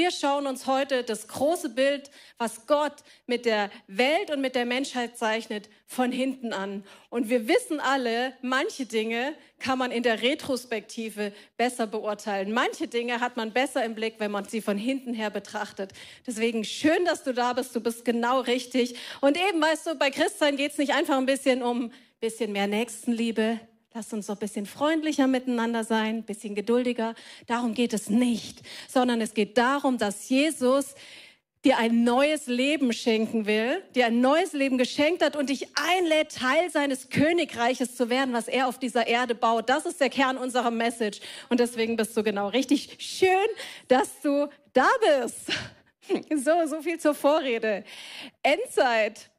Wir schauen uns heute das große Bild, was Gott mit der Welt und mit der Menschheit zeichnet, von hinten an. Und wir wissen alle, manche Dinge kann man in der Retrospektive besser beurteilen. Manche Dinge hat man besser im Blick, wenn man sie von hinten her betrachtet. Deswegen schön, dass du da bist. Du bist genau richtig. Und eben, weißt du, bei Christsein geht es nicht einfach ein bisschen um ein bisschen mehr Nächstenliebe, Lasst uns doch ein bisschen freundlicher miteinander sein, ein bisschen geduldiger. Darum geht es nicht, sondern es geht darum, dass Jesus dir ein neues Leben schenken will, dir ein neues Leben geschenkt hat und dich einlädt, Teil seines Königreiches zu werden, was er auf dieser Erde baut. Das ist der Kern unserer Message. Und deswegen bist du genau richtig. Schön, dass du da bist. So, so viel zur Vorrede. Endzeit.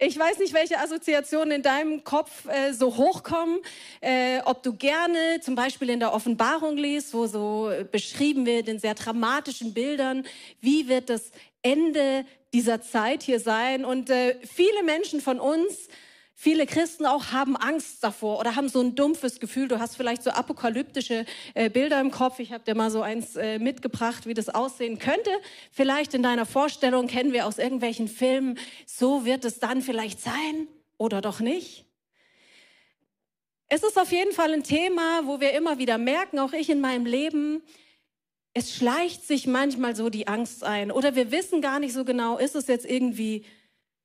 Ich weiß nicht, welche Assoziationen in deinem Kopf äh, so hochkommen, äh, ob du gerne zum Beispiel in der Offenbarung liest, wo so beschrieben wird in sehr dramatischen Bildern, wie wird das Ende dieser Zeit hier sein. Und äh, viele Menschen von uns Viele Christen auch haben Angst davor oder haben so ein dumpfes Gefühl. Du hast vielleicht so apokalyptische äh, Bilder im Kopf. Ich habe dir mal so eins äh, mitgebracht, wie das aussehen könnte. Vielleicht in deiner Vorstellung kennen wir aus irgendwelchen Filmen. So wird es dann vielleicht sein oder doch nicht. Es ist auf jeden Fall ein Thema, wo wir immer wieder merken, auch ich in meinem Leben, es schleicht sich manchmal so die Angst ein oder wir wissen gar nicht so genau, ist es jetzt irgendwie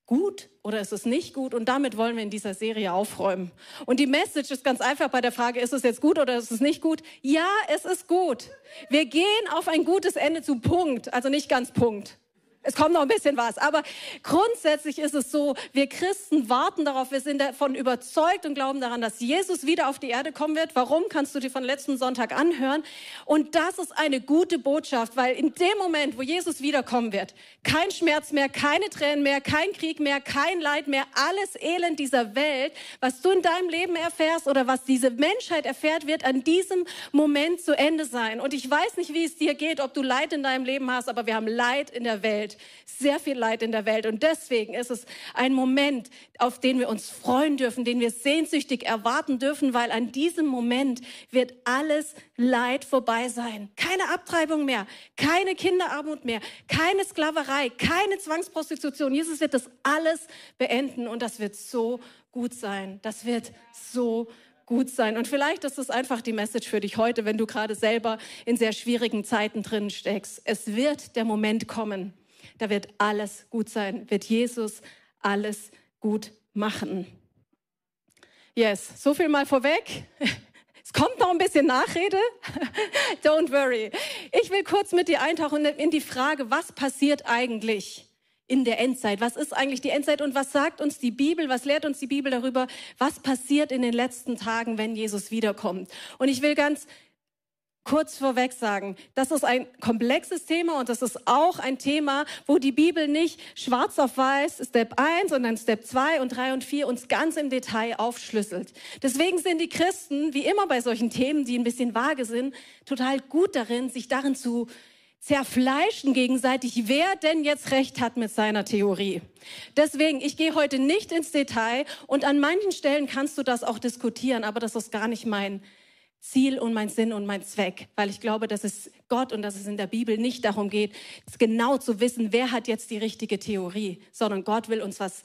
gut oder ist es nicht gut? Und damit wollen wir in dieser Serie aufräumen. Und die Message ist ganz einfach bei der Frage, ist es jetzt gut oder ist es nicht gut? Ja, es ist gut. Wir gehen auf ein gutes Ende zu Punkt, also nicht ganz Punkt. Es kommt noch ein bisschen was. Aber grundsätzlich ist es so, wir Christen warten darauf, wir sind davon überzeugt und glauben daran, dass Jesus wieder auf die Erde kommen wird. Warum kannst du dir von letzten Sonntag anhören? Und das ist eine gute Botschaft, weil in dem Moment, wo Jesus wiederkommen wird, kein Schmerz mehr, keine Tränen mehr, kein Krieg mehr, kein Leid mehr, alles Elend dieser Welt, was du in deinem Leben erfährst oder was diese Menschheit erfährt, wird an diesem Moment zu Ende sein. Und ich weiß nicht, wie es dir geht, ob du Leid in deinem Leben hast, aber wir haben Leid in der Welt sehr viel Leid in der Welt. Und deswegen ist es ein Moment, auf den wir uns freuen dürfen, den wir sehnsüchtig erwarten dürfen, weil an diesem Moment wird alles Leid vorbei sein. Keine Abtreibung mehr, keine Kinderarmut mehr, keine Sklaverei, keine Zwangsprostitution. Jesus wird das alles beenden und das wird so gut sein. Das wird so gut sein. Und vielleicht ist es einfach die Message für dich heute, wenn du gerade selber in sehr schwierigen Zeiten drin steckst. Es wird der Moment kommen, da wird alles gut sein, wird Jesus alles gut machen. Yes, so viel mal vorweg. Es kommt noch ein bisschen Nachrede. Don't worry. Ich will kurz mit dir eintauchen in die Frage, was passiert eigentlich in der Endzeit? Was ist eigentlich die Endzeit und was sagt uns die Bibel? Was lehrt uns die Bibel darüber? Was passiert in den letzten Tagen, wenn Jesus wiederkommt? Und ich will ganz kurz vorweg sagen, das ist ein komplexes Thema und das ist auch ein Thema, wo die Bibel nicht schwarz auf weiß, Step 1 sondern Step 2 und 3 und 4 uns ganz im Detail aufschlüsselt. Deswegen sind die Christen, wie immer bei solchen Themen, die ein bisschen vage sind, total gut darin, sich darin zu zerfleischen gegenseitig, wer denn jetzt recht hat mit seiner Theorie. Deswegen, ich gehe heute nicht ins Detail und an manchen Stellen kannst du das auch diskutieren, aber das ist gar nicht mein Ziel und mein Sinn und mein Zweck, weil ich glaube, dass es Gott und dass es in der Bibel nicht darum geht, genau zu wissen, wer hat jetzt die richtige Theorie, sondern Gott will uns was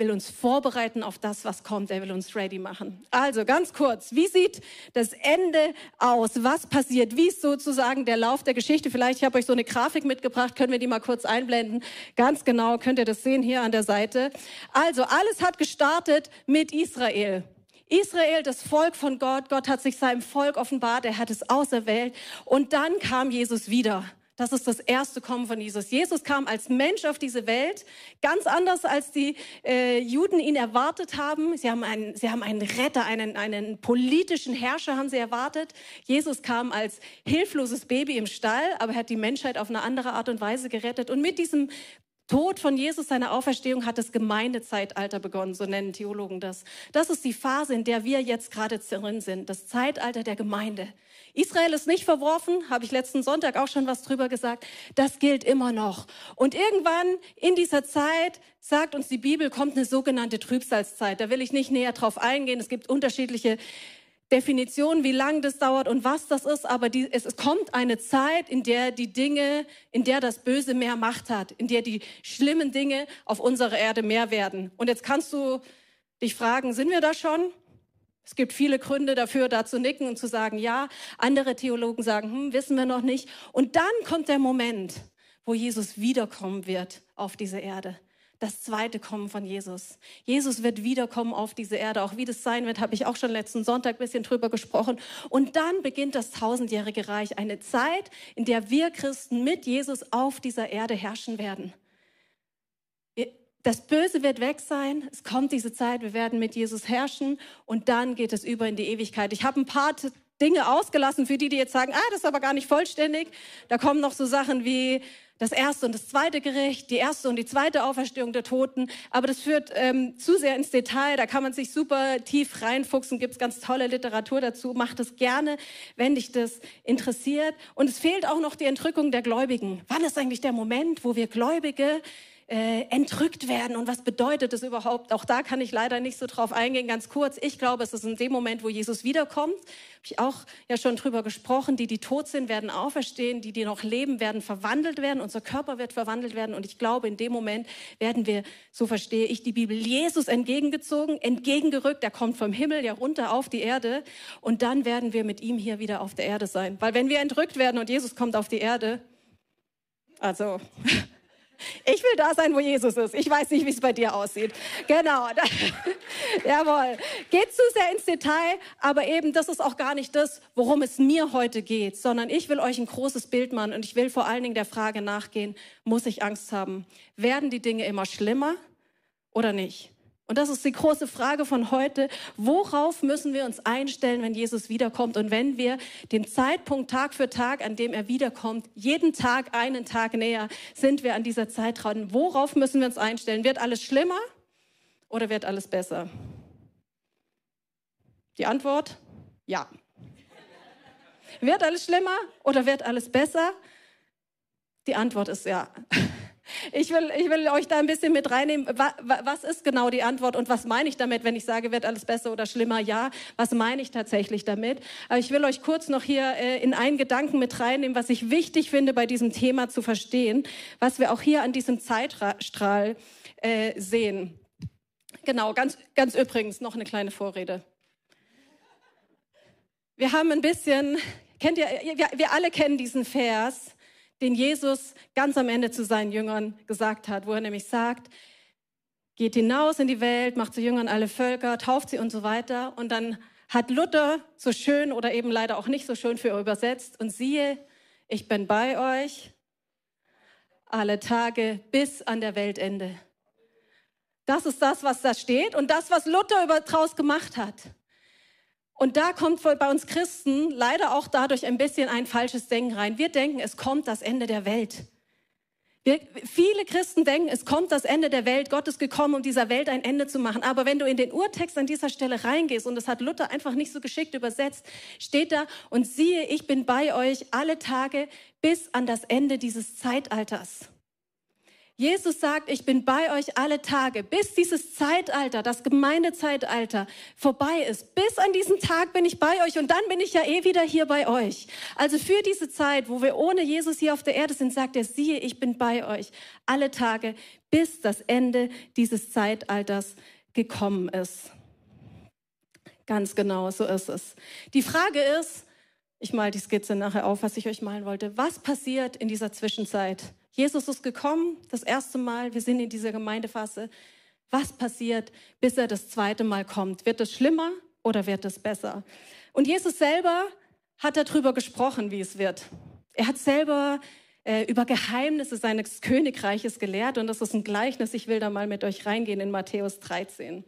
will uns vorbereiten auf das, was kommt. Er will uns ready machen. Also ganz kurz, wie sieht das Ende aus? Was passiert? Wie ist sozusagen der Lauf der Geschichte? Vielleicht, ich habe euch so eine Grafik mitgebracht, können wir die mal kurz einblenden? Ganz genau könnt ihr das sehen hier an der Seite. Also alles hat gestartet mit Israel. Israel, das Volk von Gott, Gott hat sich seinem Volk offenbart, er hat es auserwählt und dann kam Jesus wieder. Das ist das erste Kommen von Jesus. Jesus kam als Mensch auf diese Welt, ganz anders als die äh, Juden ihn erwartet haben. Sie haben einen, sie haben einen Retter, einen, einen politischen Herrscher haben sie erwartet. Jesus kam als hilfloses Baby im Stall, aber er hat die Menschheit auf eine andere Art und Weise gerettet. Und mit diesem Tod von Jesus, seiner Auferstehung, hat das Gemeindezeitalter begonnen, so nennen Theologen das. Das ist die Phase, in der wir jetzt gerade drin sind, das Zeitalter der Gemeinde. Israel ist nicht verworfen, habe ich letzten Sonntag auch schon was drüber gesagt. Das gilt immer noch. Und irgendwann in dieser Zeit, sagt uns die Bibel, kommt eine sogenannte Trübsalzeit. Da will ich nicht näher drauf eingehen. Es gibt unterschiedliche Definition, wie lang das dauert und was das ist, aber die, es, es kommt eine Zeit, in der die Dinge, in der das Böse mehr Macht hat, in der die schlimmen Dinge auf unserer Erde mehr werden. Und jetzt kannst du dich fragen, sind wir da schon? Es gibt viele Gründe dafür, da zu nicken und zu sagen, ja. Andere Theologen sagen, hm, wissen wir noch nicht. Und dann kommt der Moment, wo Jesus wiederkommen wird auf diese Erde das zweite Kommen von Jesus. Jesus wird wiederkommen auf diese Erde. Auch wie das sein wird, habe ich auch schon letzten Sonntag ein bisschen drüber gesprochen. Und dann beginnt das tausendjährige Reich. Eine Zeit, in der wir Christen mit Jesus auf dieser Erde herrschen werden. Das Böse wird weg sein. Es kommt diese Zeit. Wir werden mit Jesus herrschen. Und dann geht es über in die Ewigkeit. Ich habe ein paar Dinge ausgelassen für die, die jetzt sagen, ah, das ist aber gar nicht vollständig. Da kommen noch so Sachen wie das erste und das zweite Gericht, die erste und die zweite Auferstehung der Toten. Aber das führt ähm, zu sehr ins Detail. Da kann man sich super tief reinfuchsen. Gibt es ganz tolle Literatur dazu. Macht es gerne, wenn dich das interessiert. Und es fehlt auch noch die Entrückung der Gläubigen. Wann ist eigentlich der Moment, wo wir Gläubige äh, entrückt werden. Und was bedeutet das überhaupt? Auch da kann ich leider nicht so drauf eingehen, ganz kurz. Ich glaube, es ist in dem Moment, wo Jesus wiederkommt, habe ich auch ja schon drüber gesprochen, die, die tot sind, werden auferstehen, die, die noch leben, werden verwandelt werden, unser Körper wird verwandelt werden. Und ich glaube, in dem Moment werden wir, so verstehe ich die Bibel, Jesus entgegengezogen, entgegengerückt, er kommt vom Himmel ja runter auf die Erde. Und dann werden wir mit ihm hier wieder auf der Erde sein. Weil wenn wir entrückt werden und Jesus kommt auf die Erde, also Ich will da sein, wo Jesus ist. Ich weiß nicht, wie es bei dir aussieht. Genau. Jawohl. Geht zu sehr ins Detail, aber eben, das ist auch gar nicht das, worum es mir heute geht, sondern ich will euch ein großes Bild machen und ich will vor allen Dingen der Frage nachgehen, muss ich Angst haben? Werden die Dinge immer schlimmer oder nicht? Und das ist die große Frage von heute. Worauf müssen wir uns einstellen, wenn Jesus wiederkommt? Und wenn wir den Zeitpunkt Tag für Tag, an dem er wiederkommt, jeden Tag einen Tag näher, sind wir an dieser Zeit dran. Worauf müssen wir uns einstellen? Wird alles schlimmer oder wird alles besser? Die Antwort? Ja. Wird alles schlimmer oder wird alles besser? Die Antwort ist ja. Ich will, ich will euch da ein bisschen mit reinnehmen. Was ist genau die Antwort und was meine ich damit, wenn ich sage, wird alles besser oder schlimmer? Ja, was meine ich tatsächlich damit? Aber ich will euch kurz noch hier äh, in einen Gedanken mit reinnehmen, was ich wichtig finde, bei diesem Thema zu verstehen, was wir auch hier an diesem Zeitstrahl äh, sehen. Genau, ganz, ganz übrigens noch eine kleine Vorrede. Wir haben ein bisschen, kennt ihr, wir alle kennen diesen Vers, den Jesus ganz am Ende zu seinen Jüngern gesagt hat, wo er nämlich sagt, geht hinaus in die Welt, macht zu Jüngern alle Völker, tauft sie und so weiter. Und dann hat Luther so schön oder eben leider auch nicht so schön für übersetzt und siehe, ich bin bei euch alle Tage bis an der Weltende. Das ist das, was da steht und das, was Luther daraus gemacht hat. Und da kommt bei uns Christen leider auch dadurch ein bisschen ein falsches Denken rein. Wir denken, es kommt das Ende der Welt. Wir, viele Christen denken, es kommt das Ende der Welt, Gott ist gekommen, um dieser Welt ein Ende zu machen. Aber wenn du in den Urtext an dieser Stelle reingehst, und das hat Luther einfach nicht so geschickt übersetzt, steht da, und siehe, ich bin bei euch alle Tage bis an das Ende dieses Zeitalters. Jesus sagt, ich bin bei euch alle Tage, bis dieses Zeitalter, das Gemeindezeitalter vorbei ist. Bis an diesen Tag bin ich bei euch und dann bin ich ja eh wieder hier bei euch. Also für diese Zeit, wo wir ohne Jesus hier auf der Erde sind, sagt er, siehe, ich bin bei euch alle Tage, bis das Ende dieses Zeitalters gekommen ist. Ganz genau, so ist es. Die Frage ist, ich mal die Skizze nachher auf, was ich euch malen wollte. Was passiert in dieser Zwischenzeit? Jesus ist gekommen, das erste Mal, wir sind in dieser Gemeindephase. Was passiert, bis er das zweite Mal kommt? Wird es schlimmer oder wird es besser? Und Jesus selber hat darüber gesprochen, wie es wird. Er hat selber äh, über Geheimnisse seines Königreiches gelehrt und das ist ein Gleichnis. Ich will da mal mit euch reingehen in Matthäus 13.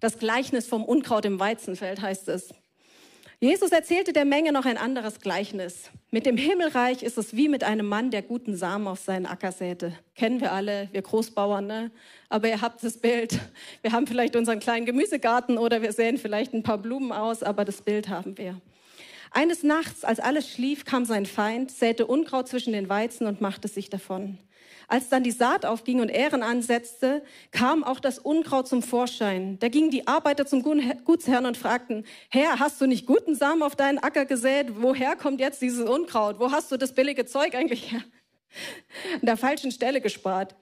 Das Gleichnis vom Unkraut im Weizenfeld heißt es. Jesus erzählte der Menge noch ein anderes Gleichnis. Mit dem Himmelreich ist es wie mit einem Mann, der guten Samen auf seinen Acker säte. Kennen wir alle, wir Großbauern, ne? Aber ihr habt das Bild. Wir haben vielleicht unseren kleinen Gemüsegarten oder wir säen vielleicht ein paar Blumen aus, aber das Bild haben wir. Eines Nachts, als alles schlief, kam sein Feind, säte Unkraut zwischen den Weizen und machte sich davon. Als dann die Saat aufging und Ähren ansetzte, kam auch das Unkraut zum Vorschein. Da gingen die Arbeiter zum Gutsherrn und fragten, Herr, hast du nicht guten Samen auf deinen Acker gesät? Woher kommt jetzt dieses Unkraut? Wo hast du das billige Zeug eigentlich her? An der falschen Stelle gespart.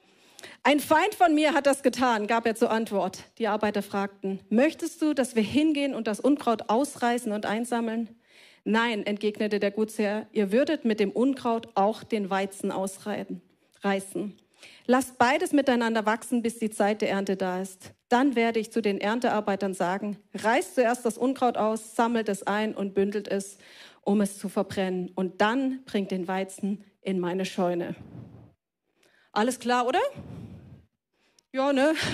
Ein Feind von mir hat das getan, gab er zur Antwort. Die Arbeiter fragten, möchtest du, dass wir hingehen und das Unkraut ausreißen und einsammeln? Nein, entgegnete der Gutsherr, ihr würdet mit dem Unkraut auch den Weizen ausreißen reißen. Lasst beides miteinander wachsen, bis die Zeit der Ernte da ist. Dann werde ich zu den Erntearbeitern sagen, reißt zuerst das Unkraut aus, sammelt es ein und bündelt es, um es zu verbrennen. Und dann bringt den Weizen in meine Scheune. Alles klar, oder? Ja, ne?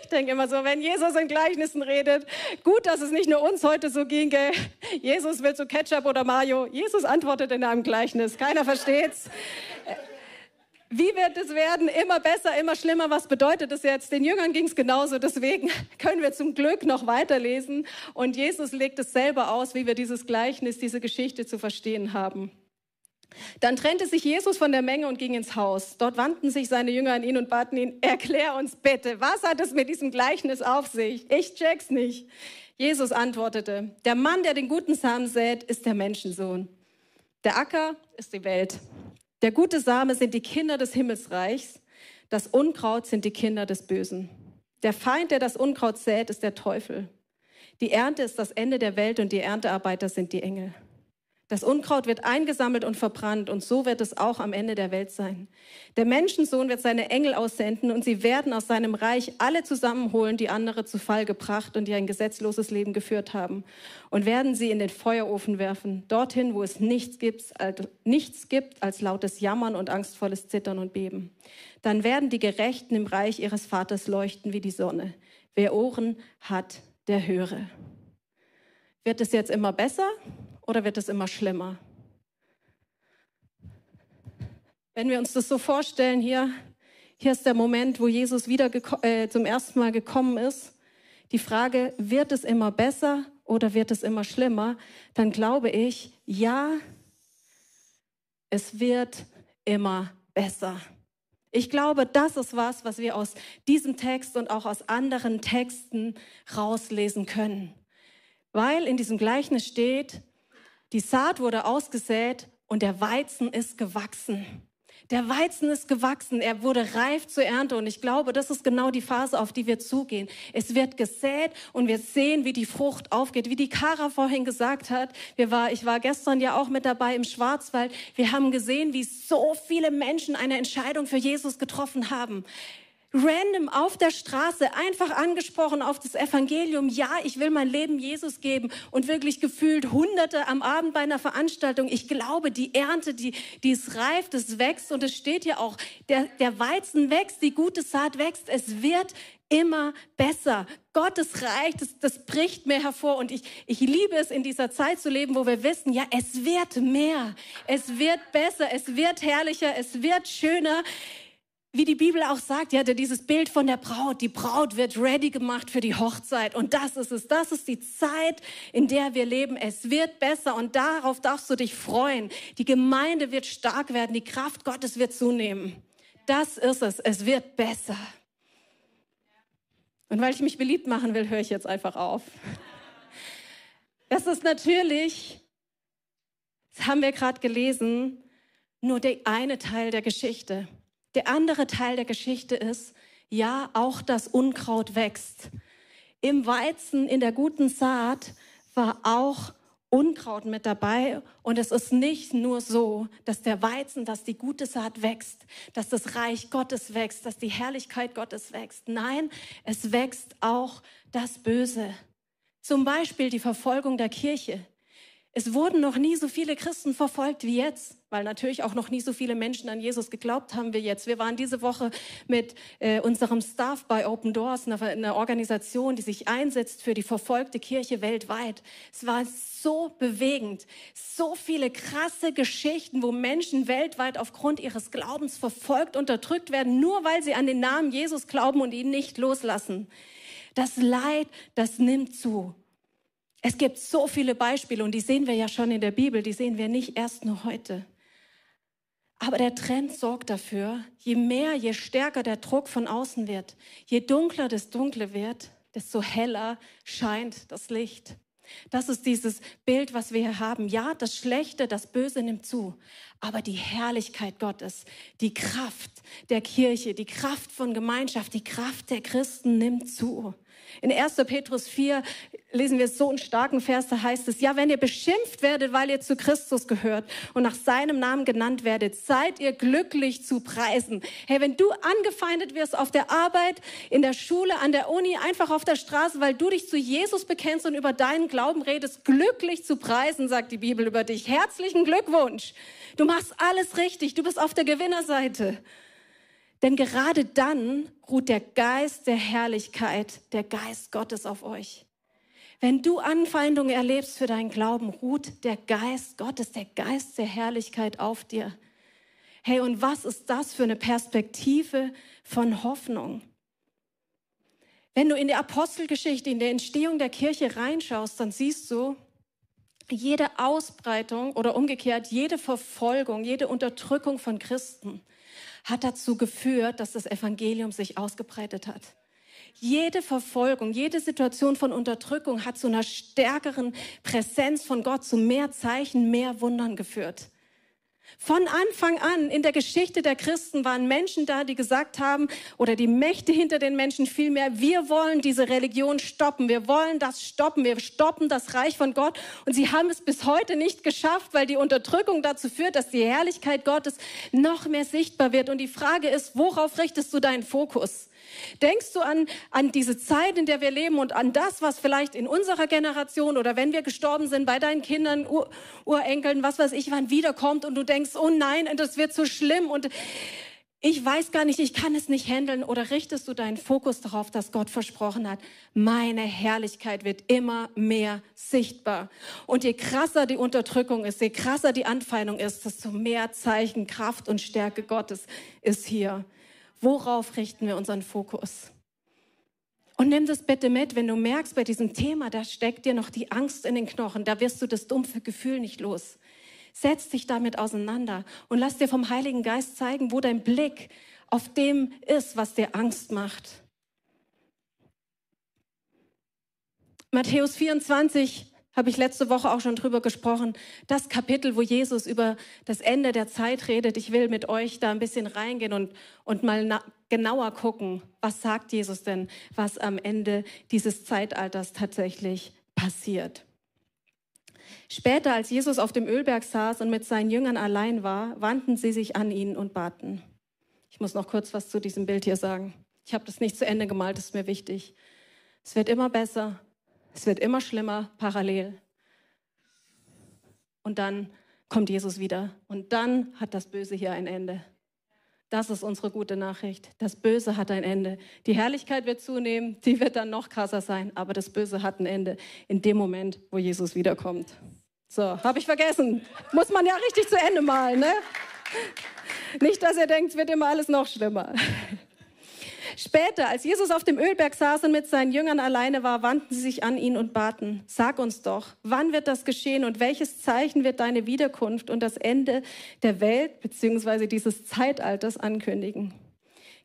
Ich denke immer so, wenn Jesus in Gleichnissen redet, gut, dass es nicht nur uns heute so ging, gell? Jesus will zu Ketchup oder Mayo. Jesus antwortet in einem Gleichnis. Keiner versteht's. Wie wird es werden? Immer besser, immer schlimmer. Was bedeutet das jetzt? Den Jüngern ging es genauso. Deswegen können wir zum Glück noch weiterlesen. Und Jesus legt es selber aus, wie wir dieses Gleichnis, diese Geschichte zu verstehen haben. Dann trennte sich Jesus von der Menge und ging ins Haus. Dort wandten sich seine Jünger an ihn und baten ihn, erklär uns bitte, was hat es mit diesem Gleichnis auf sich? Ich check's nicht. Jesus antwortete, der Mann, der den guten Samen sät, ist der Menschensohn. Der Acker ist die Welt. Der gute Same sind die Kinder des Himmelsreichs, das Unkraut sind die Kinder des Bösen. Der Feind, der das Unkraut sät, ist der Teufel. Die Ernte ist das Ende der Welt und die Erntearbeiter sind die Engel. Das Unkraut wird eingesammelt und verbrannt und so wird es auch am Ende der Welt sein. Der Menschensohn wird seine Engel aussenden und sie werden aus seinem Reich alle zusammenholen, die andere zu Fall gebracht und die ein gesetzloses Leben geführt haben und werden sie in den Feuerofen werfen, dorthin, wo es nichts gibt, nichts gibt als lautes Jammern und angstvolles Zittern und Beben. Dann werden die Gerechten im Reich ihres Vaters leuchten wie die Sonne. Wer Ohren hat, der höre. Wird es jetzt immer besser? Oder wird es immer schlimmer? Wenn wir uns das so vorstellen, hier, hier ist der Moment, wo Jesus wieder äh, zum ersten Mal gekommen ist. Die Frage, wird es immer besser oder wird es immer schlimmer? Dann glaube ich, ja, es wird immer besser. Ich glaube, das ist was, was wir aus diesem Text und auch aus anderen Texten rauslesen können. Weil in diesem Gleichnis steht, die Saat wurde ausgesät und der Weizen ist gewachsen. Der Weizen ist gewachsen, er wurde reif zur Ernte und ich glaube, das ist genau die Phase, auf die wir zugehen. Es wird gesät und wir sehen, wie die Frucht aufgeht, wie die Kara vorhin gesagt hat. Wir war, ich war gestern ja auch mit dabei im Schwarzwald. Wir haben gesehen, wie so viele Menschen eine Entscheidung für Jesus getroffen haben random auf der Straße einfach angesprochen auf das Evangelium, ja, ich will mein Leben Jesus geben und wirklich gefühlt Hunderte am Abend bei einer Veranstaltung. Ich glaube, die Ernte, die, die ist reif, das wächst und es steht ja auch, der, der Weizen wächst, die gute Saat wächst, es wird immer besser. Gottes Reich, das, das bricht mehr hervor. Und ich, ich liebe es, in dieser Zeit zu leben, wo wir wissen, ja, es wird mehr, es wird besser, es wird herrlicher, es wird schöner wie die Bibel auch sagt, ja, dieses Bild von der Braut. Die Braut wird ready gemacht für die Hochzeit. Und das ist es. Das ist die Zeit, in der wir leben. Es wird besser und darauf darfst du dich freuen. Die Gemeinde wird stark werden. Die Kraft Gottes wird zunehmen. Das ist es. Es wird besser. Und weil ich mich beliebt machen will, höre ich jetzt einfach auf. Das ist natürlich, das haben wir gerade gelesen, nur der eine Teil der Geschichte. Der andere Teil der Geschichte ist, ja, auch das Unkraut wächst. Im Weizen, in der guten Saat war auch Unkraut mit dabei. Und es ist nicht nur so, dass der Weizen, dass die gute Saat wächst, dass das Reich Gottes wächst, dass die Herrlichkeit Gottes wächst. Nein, es wächst auch das Böse. Zum Beispiel die Verfolgung der Kirche. Es wurden noch nie so viele Christen verfolgt wie jetzt, weil natürlich auch noch nie so viele Menschen an Jesus geglaubt haben wie jetzt. Wir waren diese Woche mit äh, unserem Staff bei Open Doors, einer, einer Organisation, die sich einsetzt für die verfolgte Kirche weltweit. Es war so bewegend, so viele krasse Geschichten, wo Menschen weltweit aufgrund ihres Glaubens verfolgt, unterdrückt werden, nur weil sie an den Namen Jesus glauben und ihn nicht loslassen. Das Leid, das nimmt zu. Es gibt so viele Beispiele und die sehen wir ja schon in der Bibel, die sehen wir nicht erst nur heute. Aber der Trend sorgt dafür, je mehr, je stärker der Druck von außen wird, je dunkler das Dunkle wird, desto heller scheint das Licht. Das ist dieses Bild, was wir hier haben. Ja, das Schlechte, das Böse nimmt zu, aber die Herrlichkeit Gottes, die Kraft der Kirche, die Kraft von Gemeinschaft, die Kraft der Christen nimmt zu. In 1. Petrus 4 lesen wir so einen starken Vers, da heißt es, ja, wenn ihr beschimpft werdet, weil ihr zu Christus gehört und nach seinem Namen genannt werdet, seid ihr glücklich zu preisen. Hey, wenn du angefeindet wirst auf der Arbeit, in der Schule, an der Uni, einfach auf der Straße, weil du dich zu Jesus bekennst und über deinen Glauben redest, glücklich zu preisen, sagt die Bibel über dich. Herzlichen Glückwunsch. Du machst alles richtig. Du bist auf der Gewinnerseite. Denn gerade dann ruht der Geist der Herrlichkeit, der Geist Gottes auf euch. Wenn du Anfeindungen erlebst für deinen Glauben, ruht der Geist Gottes, der Geist der Herrlichkeit auf dir. Hey, und was ist das für eine Perspektive von Hoffnung? Wenn du in die Apostelgeschichte, in der Entstehung der Kirche reinschaust, dann siehst du, jede Ausbreitung oder umgekehrt, jede Verfolgung, jede Unterdrückung von Christen hat dazu geführt, dass das Evangelium sich ausgebreitet hat. Jede Verfolgung, jede Situation von Unterdrückung hat zu einer stärkeren Präsenz von Gott, zu mehr Zeichen, mehr Wundern geführt. Von Anfang an in der Geschichte der Christen waren Menschen da, die gesagt haben, oder die Mächte hinter den Menschen vielmehr, wir wollen diese Religion stoppen, wir wollen das stoppen, wir stoppen das Reich von Gott. Und sie haben es bis heute nicht geschafft, weil die Unterdrückung dazu führt, dass die Herrlichkeit Gottes noch mehr sichtbar wird. Und die Frage ist, worauf richtest du deinen Fokus? Denkst du an, an diese Zeit, in der wir leben und an das, was vielleicht in unserer Generation oder wenn wir gestorben sind, bei deinen Kindern, Ur Urenkeln, was weiß ich, wann wiederkommt und du denkst, oh nein, das wird so schlimm und ich weiß gar nicht, ich kann es nicht handeln oder richtest du deinen Fokus darauf, dass Gott versprochen hat, meine Herrlichkeit wird immer mehr sichtbar. Und je krasser die Unterdrückung ist, je krasser die Anfeindung ist, desto mehr Zeichen, Kraft und Stärke Gottes ist hier. Worauf richten wir unseren Fokus? Und nimm das bitte mit, wenn du merkst, bei diesem Thema, da steckt dir noch die Angst in den Knochen, da wirst du das dumpfe Gefühl nicht los. Setz dich damit auseinander und lass dir vom Heiligen Geist zeigen, wo dein Blick auf dem ist, was dir Angst macht. Matthäus 24, habe ich letzte Woche auch schon drüber gesprochen. Das Kapitel, wo Jesus über das Ende der Zeit redet. Ich will mit euch da ein bisschen reingehen und, und mal genauer gucken, was sagt Jesus denn, was am Ende dieses Zeitalters tatsächlich passiert. Später, als Jesus auf dem Ölberg saß und mit seinen Jüngern allein war, wandten sie sich an ihn und baten. Ich muss noch kurz was zu diesem Bild hier sagen. Ich habe das nicht zu Ende gemalt, das ist mir wichtig. Es wird immer besser, es wird immer schlimmer parallel. Und dann kommt Jesus wieder. Und dann hat das Böse hier ein Ende. Das ist unsere gute Nachricht. Das Böse hat ein Ende. Die Herrlichkeit wird zunehmen, die wird dann noch krasser sein, aber das Böse hat ein Ende in dem Moment, wo Jesus wiederkommt. So, habe ich vergessen. Muss man ja richtig zu Ende malen, ne? Nicht, dass ihr denkt, es wird immer alles noch schlimmer. Später, als Jesus auf dem Ölberg saß und mit seinen Jüngern alleine war, wandten sie sich an ihn und baten, sag uns doch, wann wird das geschehen und welches Zeichen wird deine Wiederkunft und das Ende der Welt bzw. dieses Zeitalters ankündigen?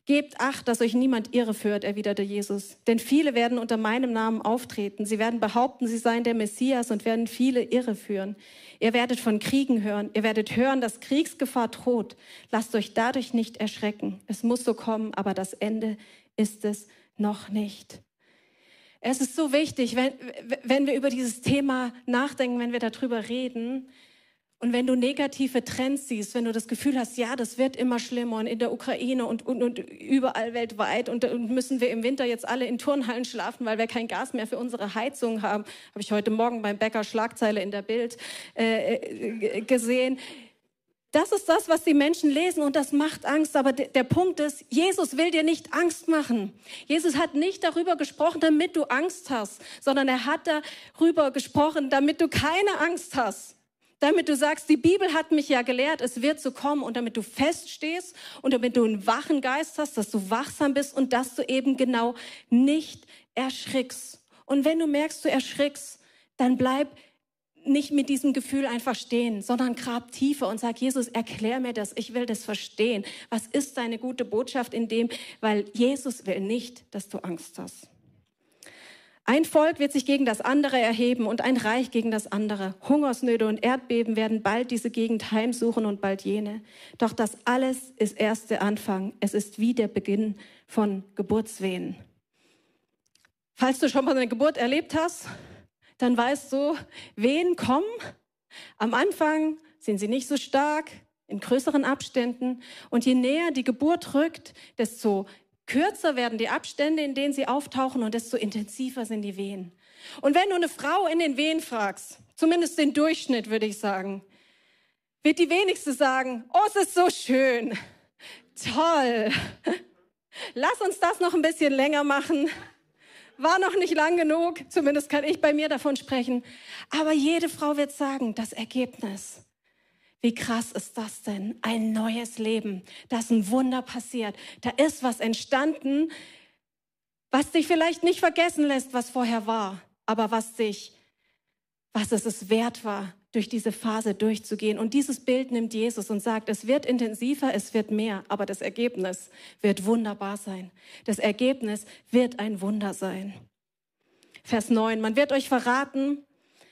Gebt acht, dass euch niemand irreführt, erwiderte Jesus. Denn viele werden unter meinem Namen auftreten. Sie werden behaupten, sie seien der Messias und werden viele irreführen. Ihr werdet von Kriegen hören. Ihr werdet hören, dass Kriegsgefahr droht. Lasst euch dadurch nicht erschrecken. Es muss so kommen, aber das Ende ist es noch nicht. Es ist so wichtig, wenn, wenn wir über dieses Thema nachdenken, wenn wir darüber reden, und wenn du negative Trends siehst, wenn du das Gefühl hast, ja, das wird immer schlimmer und in der Ukraine und, und, und überall weltweit und, und, müssen wir im Winter jetzt alle in Turnhallen schlafen, weil wir kein Gas mehr für unsere Heizung haben, habe ich heute Morgen beim Bäcker Schlagzeile in der Bild äh, äh gesehen. Das ist das, was die Menschen lesen und das macht Angst. Aber der Punkt ist, Jesus will dir nicht Angst machen. Jesus hat nicht darüber gesprochen, damit du Angst hast, sondern er hat darüber gesprochen, damit du keine Angst hast damit du sagst, die Bibel hat mich ja gelehrt, es wird so kommen und damit du feststehst und damit du einen wachen Geist hast, dass du wachsam bist und dass du eben genau nicht erschrickst. Und wenn du merkst, du erschrickst, dann bleib nicht mit diesem Gefühl einfach stehen, sondern grab tiefer und sag, Jesus, erklär mir das, ich will das verstehen. Was ist deine gute Botschaft in dem? Weil Jesus will nicht, dass du Angst hast. Ein Volk wird sich gegen das andere erheben und ein Reich gegen das andere. Hungersnöte und Erdbeben werden bald diese Gegend heimsuchen und bald jene. Doch das alles ist erst der Anfang. Es ist wie der Beginn von Geburtswehen. Falls du schon mal eine Geburt erlebt hast, dann weißt du, Wehen kommen. Am Anfang sind sie nicht so stark, in größeren Abständen. Und je näher die Geburt rückt, desto kürzer werden die Abstände, in denen sie auftauchen und desto intensiver sind die Wehen. Und wenn du eine Frau in den Wehen fragst, zumindest den Durchschnitt würde ich sagen, wird die wenigste sagen, oh, es ist so schön, toll, lass uns das noch ein bisschen länger machen. War noch nicht lang genug, zumindest kann ich bei mir davon sprechen. Aber jede Frau wird sagen, das Ergebnis wie krass ist das denn? Ein neues Leben, da ist ein Wunder passiert. Da ist was entstanden, was dich vielleicht nicht vergessen lässt, was vorher war, aber was dich, was es es wert war, durch diese Phase durchzugehen. Und dieses Bild nimmt Jesus und sagt, es wird intensiver, es wird mehr, aber das Ergebnis wird wunderbar sein. Das Ergebnis wird ein Wunder sein. Vers 9, man wird euch verraten,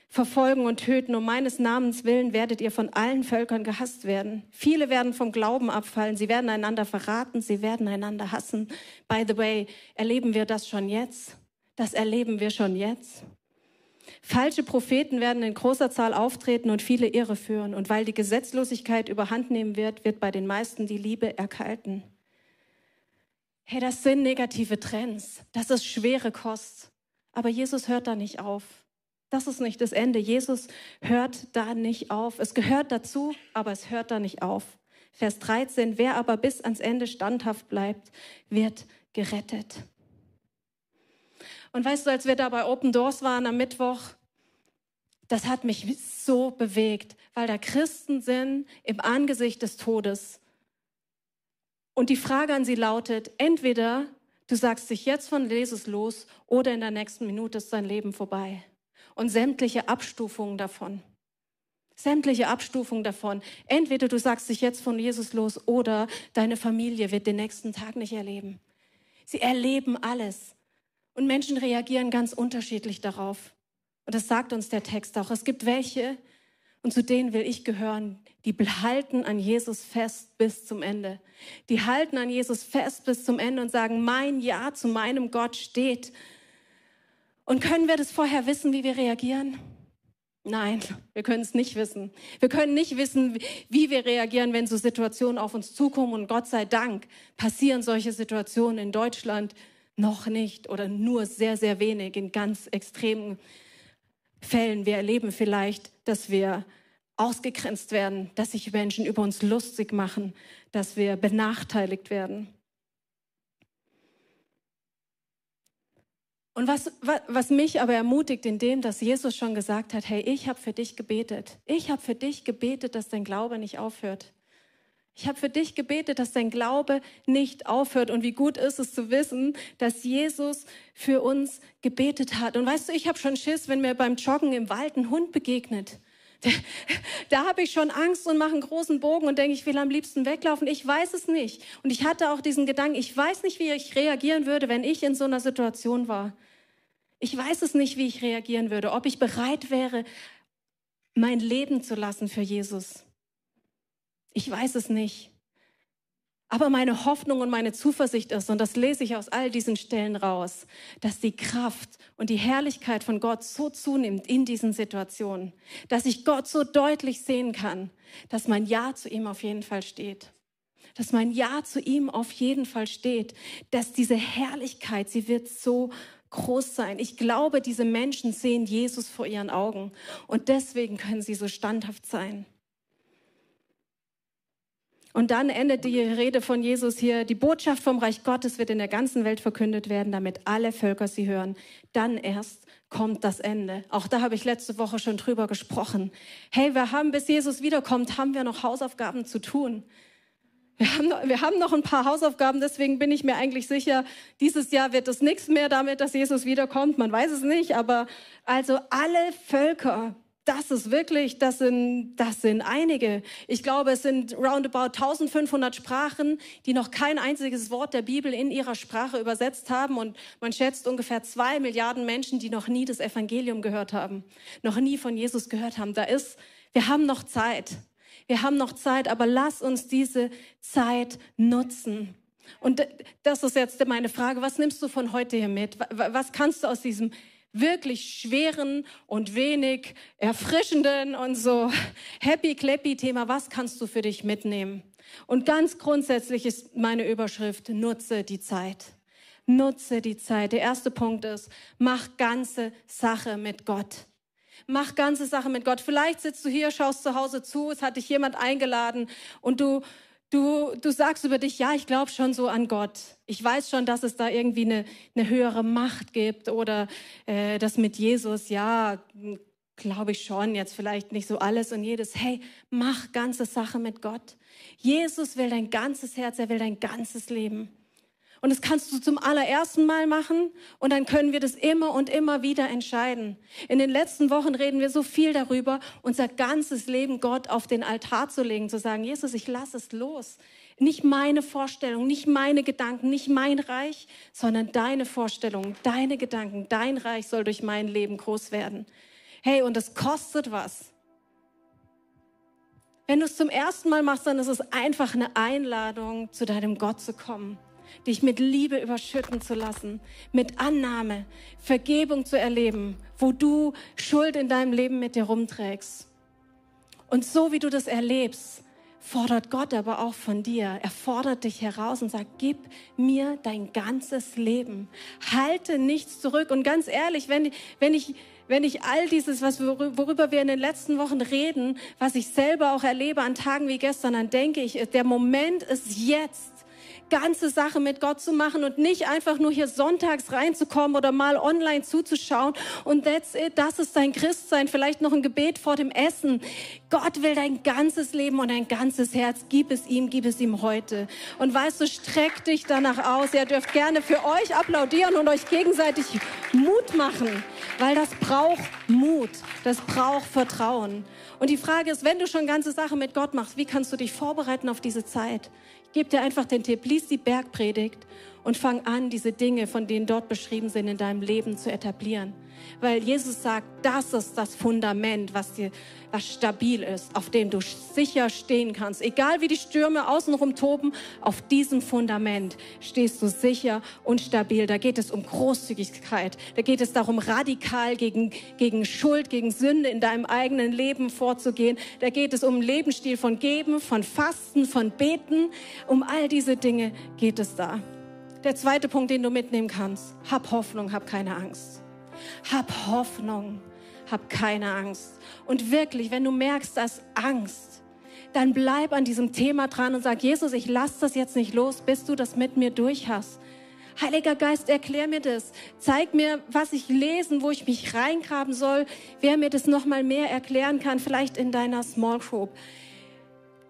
verfolgen und töten. Um meines Namens willen werdet ihr von allen Völkern gehasst werden. Viele werden vom Glauben abfallen. Sie werden einander verraten. Sie werden einander hassen. By the way, erleben wir das schon jetzt? Das erleben wir schon jetzt. Falsche Propheten werden in großer Zahl auftreten und viele Irre führen. Und weil die Gesetzlosigkeit überhand nehmen wird, wird bei den meisten die Liebe erkalten. Hey, das sind negative Trends. Das ist schwere Kost. Aber Jesus hört da nicht auf. Das ist nicht das Ende. Jesus hört da nicht auf. Es gehört dazu, aber es hört da nicht auf. Vers 13, wer aber bis ans Ende standhaft bleibt, wird gerettet. Und weißt du, als wir da bei Open Doors waren am Mittwoch, das hat mich so bewegt, weil da Christen sind im Angesicht des Todes. Und die Frage an sie lautet, entweder du sagst dich jetzt von Jesus los oder in der nächsten Minute ist dein Leben vorbei und sämtliche Abstufungen davon. Sämtliche Abstufungen davon. Entweder du sagst dich jetzt von Jesus los oder deine Familie wird den nächsten Tag nicht erleben. Sie erleben alles. Und Menschen reagieren ganz unterschiedlich darauf. Und das sagt uns der Text auch. Es gibt welche, und zu denen will ich gehören, die halten an Jesus fest bis zum Ende. Die halten an Jesus fest bis zum Ende und sagen, mein Ja zu meinem Gott steht. Und können wir das vorher wissen, wie wir reagieren? Nein, wir können es nicht wissen. Wir können nicht wissen, wie wir reagieren, wenn so Situationen auf uns zukommen. Und Gott sei Dank passieren solche Situationen in Deutschland noch nicht oder nur sehr, sehr wenig in ganz extremen Fällen. Wir erleben vielleicht, dass wir ausgegrenzt werden, dass sich Menschen über uns lustig machen, dass wir benachteiligt werden. Und was, was mich aber ermutigt in dem, dass Jesus schon gesagt hat, hey, ich habe für dich gebetet. Ich habe für dich gebetet, dass dein Glaube nicht aufhört. Ich habe für dich gebetet, dass dein Glaube nicht aufhört. Und wie gut ist es zu wissen, dass Jesus für uns gebetet hat. Und weißt du, ich habe schon Schiss, wenn mir beim Joggen im Wald ein Hund begegnet. Da, da habe ich schon Angst und mache einen großen Bogen und denke, ich will am liebsten weglaufen. Ich weiß es nicht. Und ich hatte auch diesen Gedanken, ich weiß nicht, wie ich reagieren würde, wenn ich in so einer Situation war. Ich weiß es nicht, wie ich reagieren würde, ob ich bereit wäre, mein Leben zu lassen für Jesus. Ich weiß es nicht. Aber meine Hoffnung und meine Zuversicht ist, und das lese ich aus all diesen Stellen raus, dass die Kraft und die Herrlichkeit von Gott so zunimmt in diesen Situationen, dass ich Gott so deutlich sehen kann, dass mein Ja zu ihm auf jeden Fall steht. Dass mein Ja zu ihm auf jeden Fall steht. Dass diese Herrlichkeit, sie wird so groß sein. Ich glaube, diese Menschen sehen Jesus vor ihren Augen und deswegen können sie so standhaft sein. Und dann endet die Rede von Jesus hier, die Botschaft vom Reich Gottes wird in der ganzen Welt verkündet werden, damit alle Völker sie hören. Dann erst kommt das Ende. Auch da habe ich letzte Woche schon drüber gesprochen. Hey, wir haben, bis Jesus wiederkommt, haben wir noch Hausaufgaben zu tun. Wir haben, noch, wir haben noch ein paar Hausaufgaben, deswegen bin ich mir eigentlich sicher, dieses Jahr wird es nichts mehr damit, dass Jesus wiederkommt. Man weiß es nicht, aber also alle Völker, das ist wirklich, das sind, das sind einige. Ich glaube, es sind roundabout 1500 Sprachen, die noch kein einziges Wort der Bibel in ihrer Sprache übersetzt haben. Und man schätzt ungefähr zwei Milliarden Menschen, die noch nie das Evangelium gehört haben, noch nie von Jesus gehört haben. Da ist, wir haben noch Zeit. Wir haben noch Zeit, aber lass uns diese Zeit nutzen. Und das ist jetzt meine Frage. Was nimmst du von heute hier mit? Was kannst du aus diesem wirklich schweren und wenig erfrischenden und so happy clappy Thema, was kannst du für dich mitnehmen? Und ganz grundsätzlich ist meine Überschrift, nutze die Zeit. Nutze die Zeit. Der erste Punkt ist, mach ganze Sache mit Gott. Mach ganze Sache mit Gott. Vielleicht sitzt du hier, schaust zu Hause zu, es hat dich jemand eingeladen und du, du, du sagst über dich, ja, ich glaube schon so an Gott. Ich weiß schon, dass es da irgendwie eine, eine höhere Macht gibt oder äh, das mit Jesus, ja, glaube ich schon, jetzt vielleicht nicht so alles und jedes. Hey, mach ganze Sache mit Gott. Jesus will dein ganzes Herz, er will dein ganzes Leben. Und das kannst du zum allerersten Mal machen und dann können wir das immer und immer wieder entscheiden. In den letzten Wochen reden wir so viel darüber, unser ganzes Leben Gott auf den Altar zu legen, zu sagen, Jesus, ich lasse es los. Nicht meine Vorstellung, nicht meine Gedanken, nicht mein Reich, sondern deine Vorstellung, deine Gedanken, dein Reich soll durch mein Leben groß werden. Hey, und es kostet was. Wenn du es zum ersten Mal machst, dann ist es einfach eine Einladung, zu deinem Gott zu kommen dich mit Liebe überschütten zu lassen, mit Annahme, Vergebung zu erleben, wo du Schuld in deinem Leben mit dir rumträgst. Und so wie du das erlebst, fordert Gott aber auch von dir. Er fordert dich heraus und sagt, gib mir dein ganzes Leben. Halte nichts zurück. Und ganz ehrlich, wenn, wenn ich, wenn ich all dieses, was worüber wir in den letzten Wochen reden, was ich selber auch erlebe an Tagen wie gestern, dann denke ich, der Moment ist jetzt ganze Sache mit Gott zu machen und nicht einfach nur hier sonntags reinzukommen oder mal online zuzuschauen und that's it, das ist dein Christsein, vielleicht noch ein Gebet vor dem Essen. Gott will dein ganzes Leben und dein ganzes Herz, gib es ihm, gib es ihm heute. Und weißt du, streck dich danach aus. Ihr dürft gerne für euch applaudieren und euch gegenseitig Mut machen, weil das braucht Mut, das braucht Vertrauen. Und die Frage ist, wenn du schon ganze Sache mit Gott machst, wie kannst du dich vorbereiten auf diese Zeit? gebe dir einfach den Tipp, lies die Bergpredigt und fang an, diese Dinge, von denen dort beschrieben sind, in deinem Leben zu etablieren. Weil Jesus sagt, das ist das Fundament, was dir, was stabil ist, auf dem du sicher stehen kannst. Egal wie die Stürme außenrum toben, auf diesem Fundament stehst du sicher und stabil. Da geht es um Großzügigkeit. Da geht es darum, radikal gegen, gegen Schuld, gegen Sünde in deinem eigenen Leben vorzugehen. Da geht es um Lebensstil von Geben, von Fasten, von Beten. Um all diese Dinge geht es da. Der zweite Punkt, den du mitnehmen kannst. Hab Hoffnung, hab keine Angst. Hab Hoffnung, hab keine Angst. Und wirklich, wenn du merkst, dass Angst, dann bleib an diesem Thema dran und sag, Jesus, ich lass das jetzt nicht los, bis du das mit mir durch hast. Heiliger Geist, erklär mir das. Zeig mir, was ich lesen, wo ich mich reingraben soll. Wer mir das nochmal mehr erklären kann, vielleicht in deiner Small Group.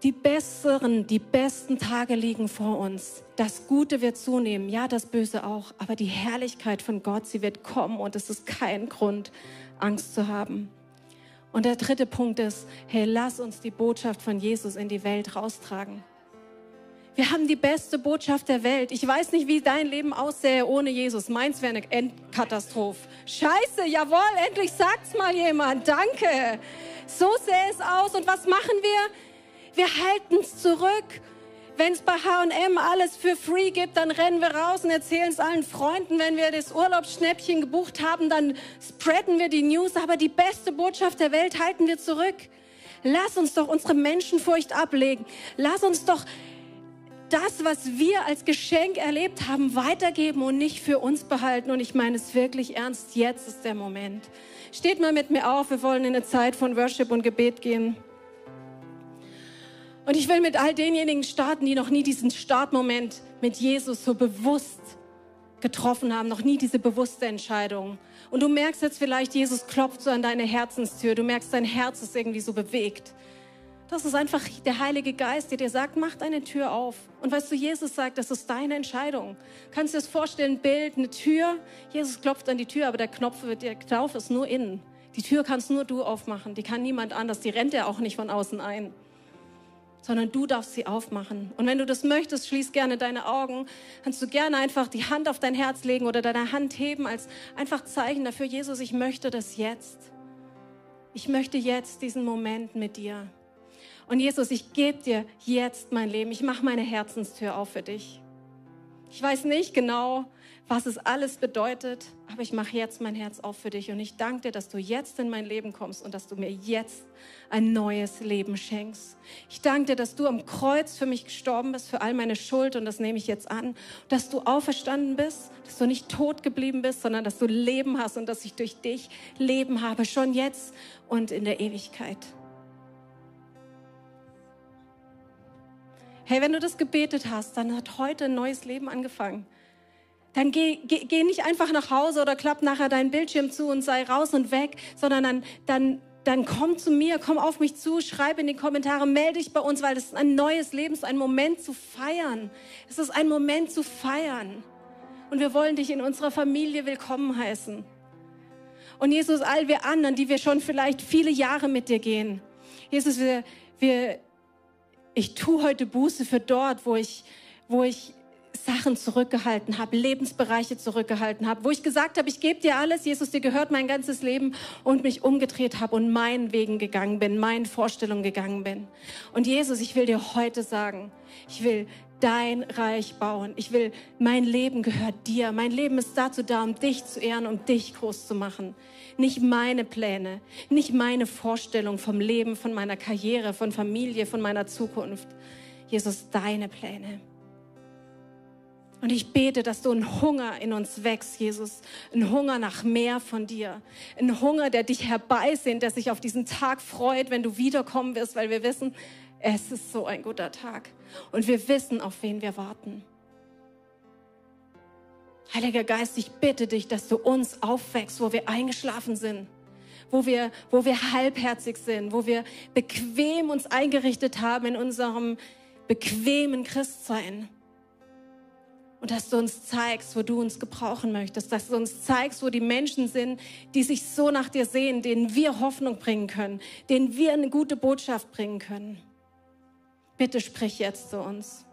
Die besseren, die besten Tage liegen vor uns. Das Gute wird zunehmen, ja, das Böse auch. Aber die Herrlichkeit von Gott, sie wird kommen und es ist kein Grund, Angst zu haben. Und der dritte Punkt ist, hey, lass uns die Botschaft von Jesus in die Welt raustragen. Wir haben die beste Botschaft der Welt. Ich weiß nicht, wie dein Leben aussähe ohne Jesus. Meins wäre eine Endkatastrophe. Scheiße, jawohl, endlich sagt's mal jemand. Danke. So sähe es aus. Und was machen wir? Wir halten es zurück. Wenn es bei HM alles für free gibt, dann rennen wir raus und erzählen es allen Freunden. Wenn wir das Urlaubsschnäppchen gebucht haben, dann spreaden wir die News. Aber die beste Botschaft der Welt halten wir zurück. Lass uns doch unsere Menschenfurcht ablegen. Lass uns doch das, was wir als Geschenk erlebt haben, weitergeben und nicht für uns behalten. Und ich meine es wirklich ernst. Jetzt ist der Moment. Steht mal mit mir auf. Wir wollen in eine Zeit von Worship und Gebet gehen. Und ich will mit all denjenigen starten, die noch nie diesen Startmoment mit Jesus so bewusst getroffen haben, noch nie diese bewusste Entscheidung. Und du merkst jetzt vielleicht, Jesus klopft so an deine Herzenstür. Du merkst, dein Herz ist irgendwie so bewegt. Das ist einfach der Heilige Geist, der dir sagt, mach deine Tür auf. Und weißt du, Jesus sagt, das ist deine Entscheidung. Kannst du dir das vorstellen, ein Bild, eine Tür? Jesus klopft an die Tür, aber der Knopf, der Knauf ist nur innen. Die Tür kannst nur du aufmachen. Die kann niemand anders. Die rennt ja auch nicht von außen ein. Sondern du darfst sie aufmachen. Und wenn du das möchtest, schließ gerne deine Augen. Kannst du gerne einfach die Hand auf dein Herz legen oder deine Hand heben als einfach Zeichen dafür, Jesus, ich möchte das jetzt. Ich möchte jetzt diesen Moment mit dir. Und Jesus, ich gebe dir jetzt mein Leben. Ich mache meine Herzenstür auf für dich. Ich weiß nicht genau, was es alles bedeutet, aber ich mache jetzt mein Herz auf für dich und ich danke dir, dass du jetzt in mein Leben kommst und dass du mir jetzt ein neues Leben schenkst. Ich danke dir, dass du am Kreuz für mich gestorben bist, für all meine Schuld und das nehme ich jetzt an, dass du auferstanden bist, dass du nicht tot geblieben bist, sondern dass du Leben hast und dass ich durch dich Leben habe, schon jetzt und in der Ewigkeit. Hey, wenn du das gebetet hast, dann hat heute ein neues Leben angefangen. Dann geh, geh, geh nicht einfach nach Hause oder klapp nachher deinen Bildschirm zu und sei raus und weg, sondern dann, dann, dann komm zu mir, komm auf mich zu, schreib in die Kommentare, melde dich bei uns, weil das ist ein neues Leben, es ist ein Moment zu feiern. Es ist ein Moment zu feiern. Und wir wollen dich in unserer Familie willkommen heißen. Und Jesus, all wir anderen, die wir schon vielleicht viele Jahre mit dir gehen. Jesus, wir, wir, ich tue heute Buße für dort, wo ich, wo ich Sachen zurückgehalten habe, Lebensbereiche zurückgehalten habe, wo ich gesagt habe, ich gebe dir alles, Jesus, dir gehört mein ganzes Leben und mich umgedreht habe und meinen Wegen gegangen bin, meinen Vorstellungen gegangen bin. Und Jesus, ich will dir heute sagen, ich will dein Reich bauen. Ich will, mein Leben gehört dir. Mein Leben ist dazu da, um dich zu ehren, um dich groß zu machen. Nicht meine Pläne, nicht meine Vorstellung vom Leben, von meiner Karriere, von Familie, von meiner Zukunft. Jesus, deine Pläne. Und ich bete, dass du ein Hunger in uns wächst, Jesus. Ein Hunger nach mehr von dir. Ein Hunger, der dich herbeisehnt, der sich auf diesen Tag freut, wenn du wiederkommen wirst, weil wir wissen, es ist so ein guter Tag. Und wir wissen, auf wen wir warten. Heiliger Geist, ich bitte dich, dass du uns aufwächst, wo wir eingeschlafen sind, wo wir, wo wir halbherzig sind, wo wir bequem uns eingerichtet haben in unserem bequemen Christsein. Und dass du uns zeigst, wo du uns gebrauchen möchtest, dass du uns zeigst, wo die Menschen sind, die sich so nach dir sehen, denen wir Hoffnung bringen können, denen wir eine gute Botschaft bringen können. Bitte sprich jetzt zu uns.